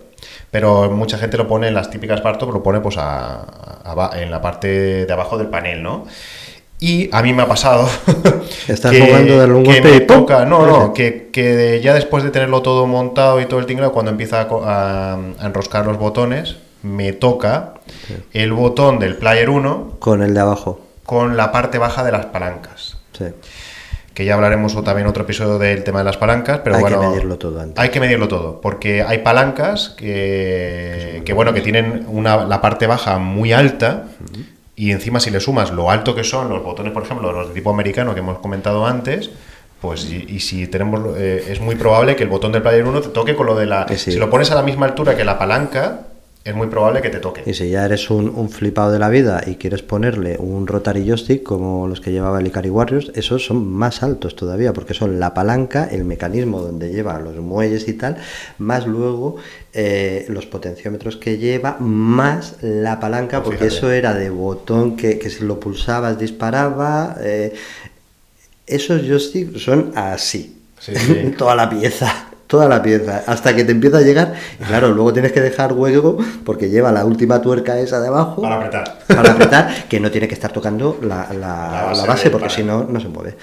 pero mucha gente lo pone en las típicas partes, lo pone pues a- en la parte de abajo del panel, ¿no? Y a mí me ha pasado. Estás jugando darle un que me toca, no, no, que, que ya después de tenerlo todo montado y todo el tinglado, cuando empieza a enroscar los botones, me toca el botón del Player 1 Con el de abajo. con la parte baja de las palancas. Sí. Que ya hablaremos o también otro episodio del tema de las palancas, pero Hay que medirlo todo antes. Hay que medirlo todo, porque hay palancas que, que, bueno, que tienen una, la parte baja muy alta y encima si le sumas lo alto que son los botones, por ejemplo, los de tipo americano que hemos comentado antes, pues y, y si tenemos eh, es muy probable que el botón del player 1 te toque con lo de la sí. si lo pones a la misma altura que la palanca, es muy probable que te toque. Y si ya eres un, un flipado de la vida y quieres ponerle un rotary joystick como los que llevaba el Ikari Warriors, esos son más altos todavía, porque son la palanca, el mecanismo donde lleva los muelles y tal, más luego eh, los potenciómetros que lleva, más la palanca, porque Fíjate. eso era de botón que, que si lo pulsabas disparaba. eh, esos joysticks son así, Sí, sí. toda la pieza. Toda la pieza, hasta que te empieza a llegar, y claro, luego tienes que dejar hueco porque lleva la última tuerca esa de abajo Para apretar. para apretar, que no tiene que estar tocando la, la- La base la base, del porque si no, no se mueve.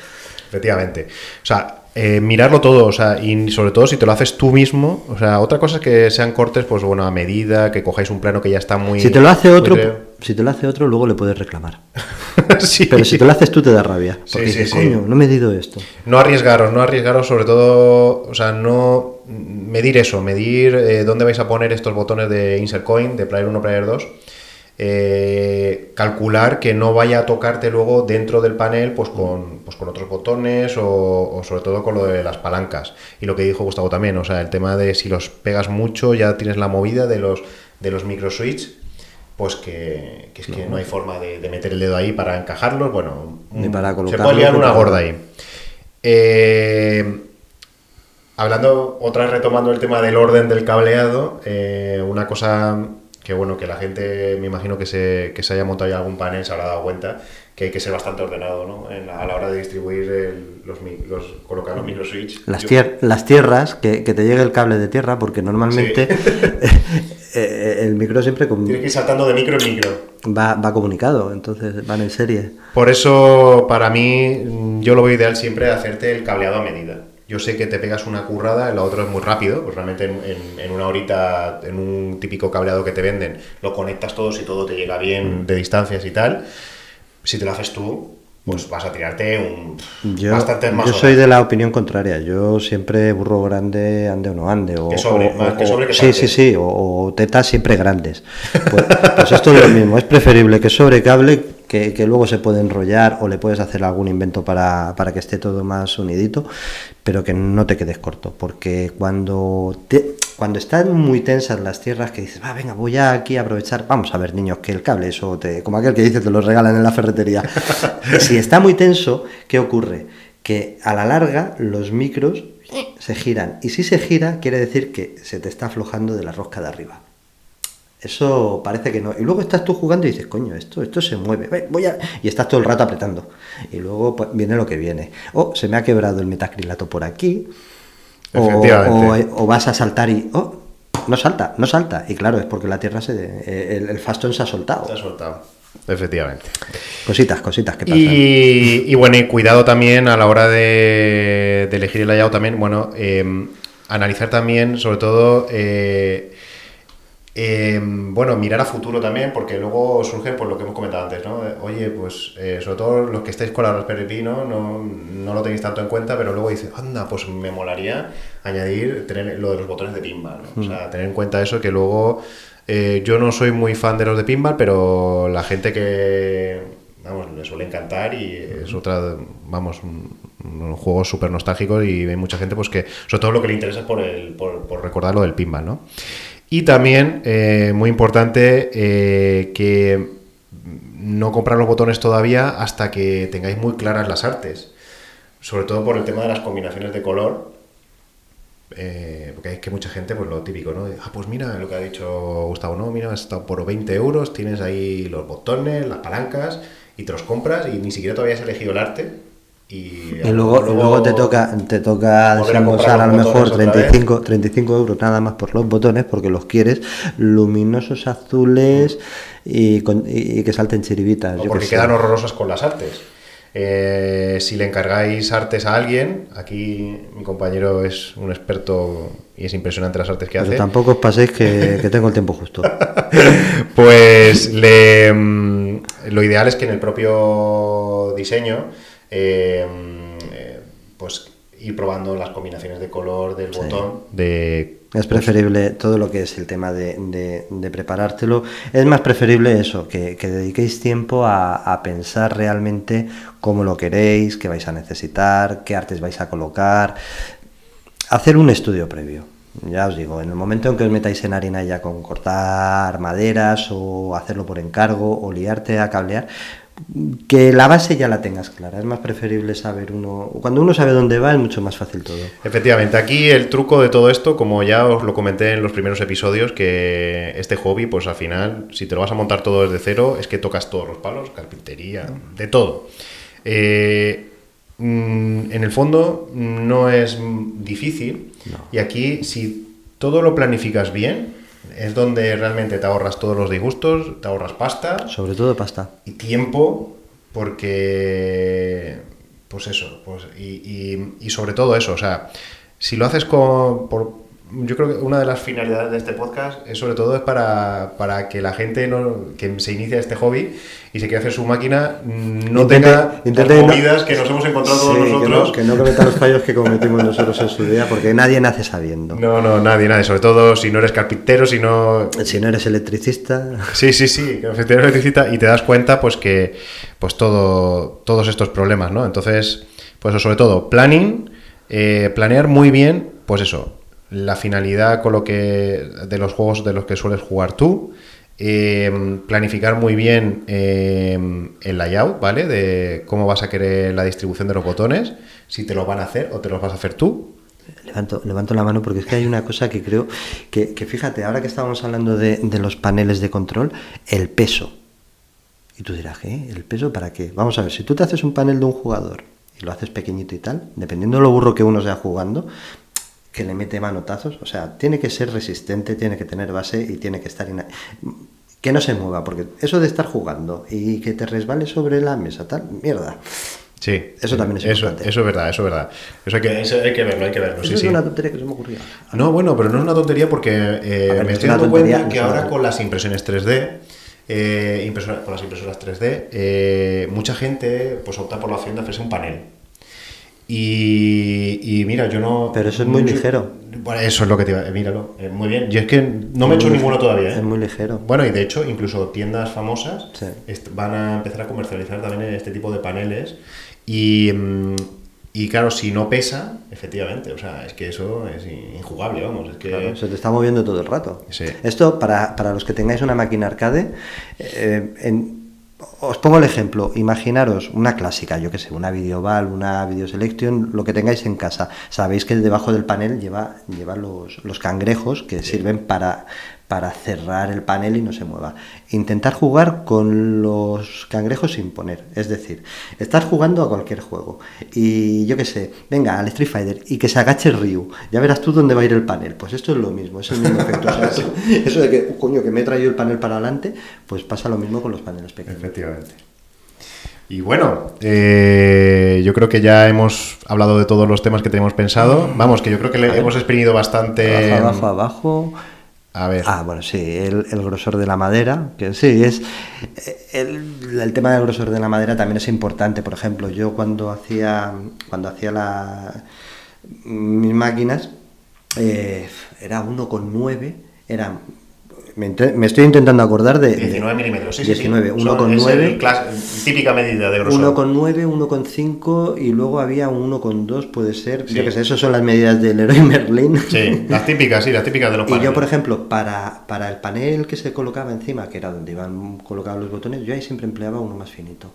Efectivamente. O sea, eh, mirarlo todo, o sea, y sobre todo si te lo haces tú mismo, o sea, otra cosa es que sean cortes, pues bueno, a medida, que cojáis un plano que ya está muy... Si te lo hace otro, si te lo hace otro, luego le puedes reclamar. Sí. Pero si te lo haces tú te da rabia. Sí, Porque sí, dices, sí. coño, no he medido esto. No arriesgaros, no arriesgaros, sobre todo, o sea, no medir eso, medir eh, dónde vais a poner estos botones de Insert Coin, de Player 1, Player 2. eh, calcular que no vaya a tocarte luego dentro del panel pues con, pues con otros botones o, o sobre todo con lo de las palancas. Y lo que dijo Gustavo también, o sea, el tema de si los pegas mucho ya tienes la movida de los, de los micro switch, pues que, que es que no hay forma de, de meter el dedo ahí para encajarlos, bueno, Ni para se puede liar una gorda ahí. Eh, hablando, otra vez retomando el tema del orden del cableado, eh, una cosa que bueno, que la gente me imagino que se, que se haya montado ya algún panel se habrá dado cuenta que hay que ser bastante ordenado ¿no? En la- a la hora de distribuir el- los, los colocar los micro switch. Las, tier- las tierras, que, que te llegue el cable de tierra, porque normalmente eh, el micro siempre con- Tienes que ir saltando de micro en micro. va, va comunicado, entonces van en serie. Por eso, para mí, mm, yo lo veo ideal siempre hacerte el cableado a medida. Yo sé que te pegas una currada, el otro es muy rápido, pues realmente en, en- en una horita, en un típico cableado que te venden, lo conectas todo si todo te llega bien de distancias y tal. Si te lo haces tú, pues vas a tirarte un Yo, bastantes más yo horas. soy de la opinión contraria. Yo siempre burro grande, ande o no ande. O, Que sobre, o- más que sobre que sí, sí, sí. O, o tetas siempre grandes. Pues, pues esto es lo mismo. Es preferible que sobre cable, que, que luego se puede enrollar o le puedes hacer algún invento para, para que esté todo más unidito, pero que no te quedes corto. Porque cuando, te- cuando están muy tensas las tierras, que dices, va, venga, voy a aquí a aprovechar. Vamos a ver, niños, que el cable, eso te, como aquel que dice, te lo regalan en la ferretería. si está muy tenso, ¿qué ocurre? Que a la larga los micros se giran. Y si se gira, quiere decir que se te está aflojando de la rosca de arriba. Eso parece que no. Y luego estás tú jugando y dices, coño, esto, esto se mueve. Ve, Voy a... Y estás todo el rato apretando. Y luego pues, viene lo que viene. O se me ha quebrado el metacrilato por aquí. O, o- o vas a saltar y. Oh, no salta, no salta. Y claro, es porque la tierra se. eh, El, el fastón se ha soltado. Te has soltado. Efectivamente. Cositas, cositas que pasan. Y, y bueno, y cuidado también a la hora de, de elegir el layout también. Bueno, eh, analizar también, sobre todo, eh, eh, bueno, mirar a futuro también, porque luego surge pues, lo que hemos comentado antes, ¿no? Oye, pues eh, sobre todo los que estáis con la Raspberry Pi, ¿no? ¿no? lo tenéis tanto en cuenta, pero luego dices, anda, pues me molaría añadir tener lo de los botones de pinball, ¿no? O sea, tener en cuenta eso que luego... yo no soy muy fan de los de pinball, pero la gente que, vamos, le suele encantar y es otra, vamos, unos juegos súper nostálgicos y hay mucha gente pues que, sobre todo lo que le interesa es por, el, por, por recordar lo del pinball, ¿no? Y también, eh, muy importante, eh, que no comprar los botones todavía hasta que tengáis muy claras las artes. Sobre todo por el tema de las combinaciones de color. Eh, porque hay que mucha gente, pues lo típico, ¿no? Ah, pues mira lo que ha dicho Gustavo, no, mira, has estado por 20 euros, tienes ahí los botones, las palancas, y te los compras y ni siquiera todavía has elegido el arte y, luego, luego, te toca, te toca desembolsar a lo mejor 35, 35 euros nada más por los botones porque los quieres luminosos azules y, que salten chiribitas. porque quedan horrorosas con las artes. Eh, si le encargáis artes a alguien, aquí mi compañero es un experto y es impresionante las artes que Pero hace. Tampoco os paséis que, tengo el tiempo justo. pues le, mm, lo ideal es que en el propio diseño eh, pues ir probando las combinaciones de color del botón. De, es preferible todo lo que es el tema de, preparártelo. Es más preferible eso, que, dediquéis tiempo a, pensar realmente cómo lo queréis, qué vais a necesitar, qué artes vais a colocar. Hacer un estudio previo. Ya os digo, en el momento en que os metáis en harina ya con cortar maderas o hacerlo por encargo o liarte a cablear, que la base ya la tengas clara. Es más preferible saber uno. Cuando uno sabe dónde va, es mucho más fácil todo. Efectivamente, aquí el truco de todo esto, como ya os lo comenté en los primeros episodios, que este hobby, pues al final, si te lo vas a montar todo desde cero, es que tocas todos los palos, carpintería, de todo. Eh, mm, en el fondo, no es difícil. Y aquí, si todo lo planificas bien, es donde realmente te ahorras todos los disgustos, te ahorras pasta. Sobre todo pasta. Y tiempo, porque, pues eso, pues, y, y, sobre todo eso, o sea, si lo haces con, por, yo creo que una de las finalidades de este podcast es sobre todo es para, para que la gente no, que se inicia este hobby y se quiere hacer su máquina no tenga las movidas que nos hemos encontrado todos nosotros. Que no, que no cometa los fallos que cometimos nosotros en su día, porque nadie nace sabiendo. No, no, nadie, nadie. Sobre todo si no eres carpintero, si no... Si no eres electricista. Sí, sí, sí, electricista y te das cuenta pues que pues todo, todos estos problemas, ¿no? Entonces, pues sobre todo, planning, eh, planear muy bien, pues eso, la finalidad con lo que de los juegos de los que sueles jugar tú, eh, planificar muy bien eh, el layout, ¿vale? De cómo vas a querer la distribución de los botones, si te lo van a hacer o te los vas a hacer tú. Levanto, levanto la mano porque es que hay una cosa que creo que, fíjate, ahora que estábamos hablando de, de, los paneles de control, el peso. Y tú dirás, ¿qué? ¿El peso para qué? Vamos a ver, si tú te haces un panel de un jugador y lo haces pequeñito y tal, dependiendo de lo burro que uno sea jugando, que le mete manotazos. O sea, tiene que ser resistente, tiene que tener base y tiene que estar... Que no se mueva, porque eso de estar jugando y que te resbale sobre la mesa, tal, mierda. Sí. Eso también es eso, importante. Eso es verdad, eso es verdad. Eso hay que, hay que verlo, hay que verlo. Eso es una tontería que se me ocurrió. No, bueno, pero no es una tontería porque eh, me estoy dando cuenta que ahora con las impresiones 3D, eh, con las impresoras 3D, eh, mucha gente pues opta por la opción de hacerse un panel. Y, mira, yo no. Pero eso es muy ligero. Bueno, eso es lo que te iba a míralo. Eh, muy bien. Yo es que no me he hecho ninguno todavía. ¿eh? Es muy ligero. Bueno, y de hecho, incluso tiendas famosas van a empezar a comercializar también este tipo de paneles. Y, mm, y claro, si no pesa, efectivamente, o sea, es que eso es injugable, vamos. Es que... se te está moviendo todo el rato. Esto, para, para, los que tengáis una máquina arcade, eh, en, os pongo el ejemplo, imaginaros una clásica, yo que sé, una Videoval, una Video Selection, lo que tengáis en casa. Sabéis que debajo del panel lleva, lleva los, los cangrejos que sirven para, para cerrar el panel y no se mueva. Intentar jugar con los cangrejos sin poner. Es decir, estás jugando a cualquier juego. Y yo qué sé, venga, al Street Fighter y que se agache el Ryu. Ya verás tú dónde va a ir el panel. Pues esto es lo mismo, es el mismo efecto. eso de que, coño, que me he traído el panel para adelante, pues pasa lo mismo con los paneles pequeños. Efectivamente. Y bueno, eh, yo creo que ya hemos hablado de todos los temas que teníamos pensado. Vamos, que yo creo que le hemos exprimido bastante. Abajo, abajo, abajo. A ver. Ah, bueno, sí, el, grosor de la madera, que sí, es el, el, tema del grosor de la madera también es importante. Por ejemplo, yo cuando hacía cuando hacía la, mis máquinas eh, era 1,9, era me, me, estoy intentando acordar de... 19 milímetros, sí, 19, sí, 1,9. Típica medida de grosor. 1,9, 1,5 y luego había 1,2, puede ser. Sí. Yo que sé, esas son las medidas del Leroy Merlin. Sí, las típicas, sí, las típicas de los paneles. Y yo, por ejemplo, para, para el panel que se colocaba encima, que era donde iban colocados los botones, yo ahí siempre empleaba uno más finito.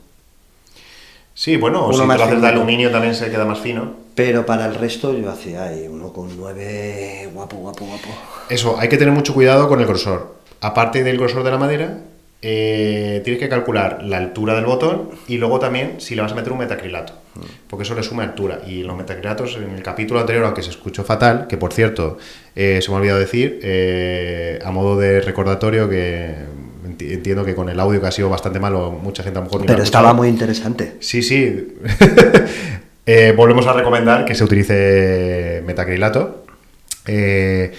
Sí, bueno, o si más lo haces de aluminio también se queda más fino. Pero para el resto yo hacía ahí uno con nueve, guapo, guapo, guapo. Eso, hay que tener mucho cuidado con el grosor. Aparte del grosor de la madera, eh, tienes que calcular la altura del botón y luego también si le vas a meter un metacrilato, porque eso le suma altura. Y los metacrilatos, en el capítulo anterior, aunque se escuchó fatal, que por cierto, eh, se me ha olvidado decir, eh, a modo de recordatorio que entiendo que con el audio que ha sido bastante malo, mucha gente a lo mejor... Pero estaba muy interesante. Sí, sí. eh, volvemos a recomendar que se utilice metacrilato. Eh,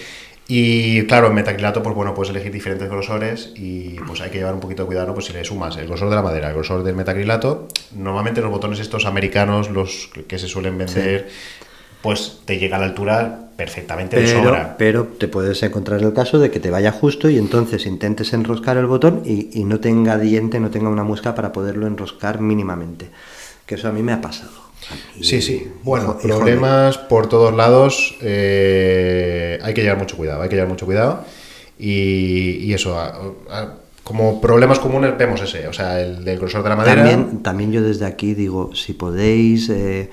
y claro, en metacrilato, pues bueno, puedes elegir diferentes grosores y pues hay que llevar un poquito de cuidado, ¿no? Pues si le sumas el grosor de la madera, el grosor del metacrilato, normalmente los botones estos americanos, los que se suelen vender, sí. pues te llega a la altura perfectamente pero, de sobra. Pero te puedes encontrar el caso de que te vaya justo y entonces intentes enroscar el botón y, y no tenga diente, no tenga una muesca para poderlo enroscar mínimamente. Que eso a mí me ha pasado. Sí, sí. Bueno, problemas por todos lados. Eh, hay que llevar mucho cuidado, hay que llevar mucho cuidado. Y, y eso, a, a, como problemas comunes vemos ese, o sea, el del grosor de la madera. También, también yo desde aquí digo, si podéis... Eh,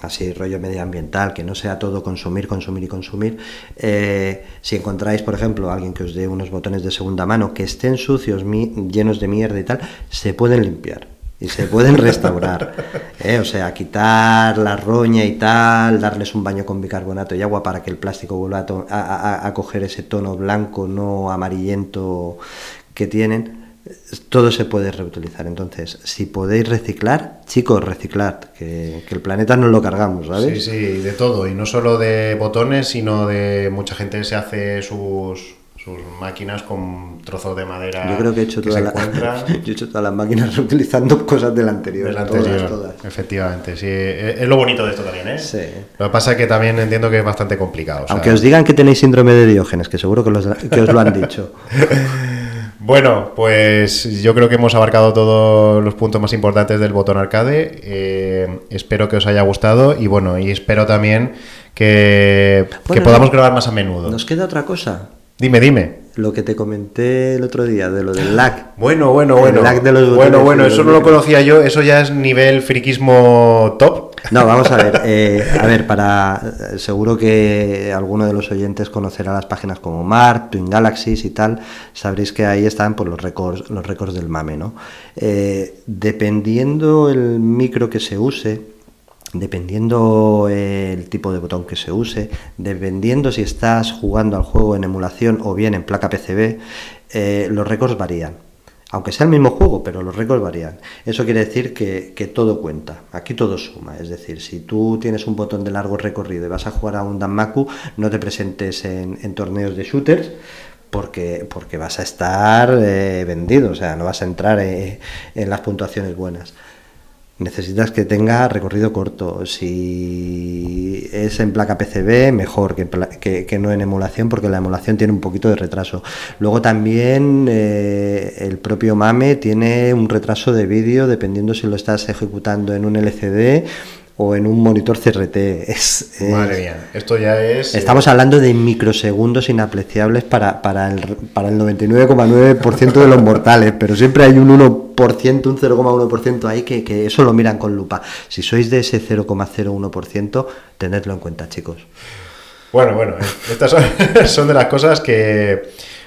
así rollo medioambiental, que no sea todo consumir, consumir y consumir. Eh, si encontráis, por ejemplo, alguien que os dé unos botones de segunda mano que estén sucios, mi, llenos de mierda y tal, se pueden limpiar y se pueden restaurar. ¿eh? O sea, quitar la roña y tal, darles un baño con bicarbonato y agua para que el plástico vuelva a, a, a coger ese tono blanco, no amarillento que tienen todo se puede reutilizar. Entonces, si podéis reciclar, chicos, reciclad, que, que, el planeta nos lo cargamos, ¿sabes? Sí, sí, de todo, y no solo de botones, sino de mucha gente se hace sus, sus máquinas con trozos de madera. Yo creo que he hecho, que toda la, yo he hecho todas las máquinas reutilizando cosas del anterior. Del anterior, todas, todas. efectivamente, sí. Es lo bonito de esto también, ¿eh? Sí. Lo que pasa es que también entiendo que es bastante complicado. O sea... Aunque os digan que tenéis síndrome de Diógenes, que seguro que, los, que os lo han dicho. Bueno, pues yo creo que hemos abarcado todos los puntos más importantes del botón arcade. Eh, espero que os haya gustado y bueno, y espero también que, bueno, que podamos grabar más a menudo. Nos queda otra cosa. Dime, dime. Lo que te comenté el otro día de lo del lag. Bueno, bueno, bueno. El lag de los bueno, bueno, eso no lo conocía yo. Eso ya es nivel friquismo top. No, vamos a ver. Eh, a ver, para. Seguro que alguno de los oyentes conocerá las páginas como Mark, Twin Galaxies y tal. Sabréis que ahí están por los récords, los récords del mame, ¿no? Eh, dependiendo el micro que se use, dependiendo el tipo de botón que se use, dependiendo si estás jugando al juego en emulación o bien en placa PCB, eh, los récords varían. Aunque sea el mismo juego, pero los récords varían. Eso quiere decir que, todo cuenta. Aquí todo suma. Es decir, si tú tienes un botón de largo recorrido y vas a jugar a un Danmaku, no te presentes en, en torneos de shooters porque, porque vas a estar eh, vendido. O sea, no vas a entrar eh, en las puntuaciones buenas necesitas que tenga recorrido corto. Si es en placa PCB, mejor que, que, no en emulación, porque la emulación tiene un poquito de retraso. Luego también eh, el propio MAME tiene un retraso de vídeo, dependiendo si lo estás ejecutando en un LCD o en un monitor CRT. Es, es, Madre mía, esto ya es... Estamos eh... hablando de microsegundos inapreciables para, para el, para el 99,9% de los mortales, pero siempre hay un 1%, un 0,1% ahí que, que eso lo miran con lupa. Si sois de ese 0,01%, tenedlo en cuenta, chicos. Bueno, bueno, estas son, son de las cosas que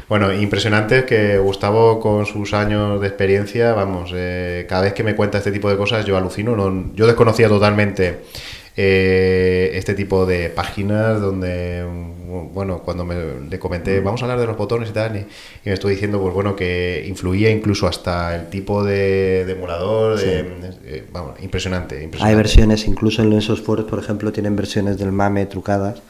bueno, impresionante que Gustavo con sus años de experiencia, vamos, eh, cada vez que me cuenta este tipo de cosas yo alucino, no, yo desconocía totalmente eh, este tipo de páginas donde, bueno, cuando me, le comenté, vamos a hablar de los botones y tal, y, me estuvo diciendo, pues bueno, que influía incluso hasta el tipo de, emulador, eh, vamos, impresionante, impresionante, Hay versiones, incluso en esos foros, por ejemplo, tienen versiones del MAME trucadas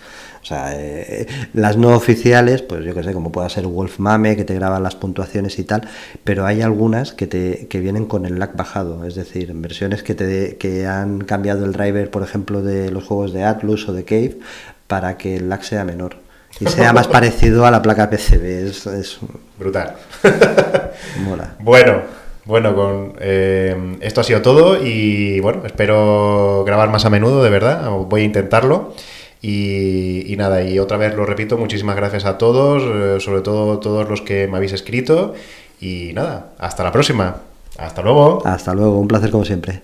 o sea, eh, las no oficiales, pues yo que sé, como pueda ser Wolf Mame, que te graban las puntuaciones y tal, pero hay algunas que, te, que vienen con el lag bajado, es decir, versiones que, te, que han cambiado el driver, por ejemplo, de los juegos de Atlus o de Cave, para que el lag sea menor y sea más parecido a la placa PCB. Es, brutal. Mola. Bueno, bueno, con eh, esto ha sido todo y bueno, espero grabar más a menudo, de verdad. Voy a intentarlo. Y, nada, y otra vez lo repito, muchísimas gracias a todos, eh, sobre todo todos los que me habéis escrito. Y nada, hasta la próxima. Hasta luego. Hasta luego, un placer como siempre.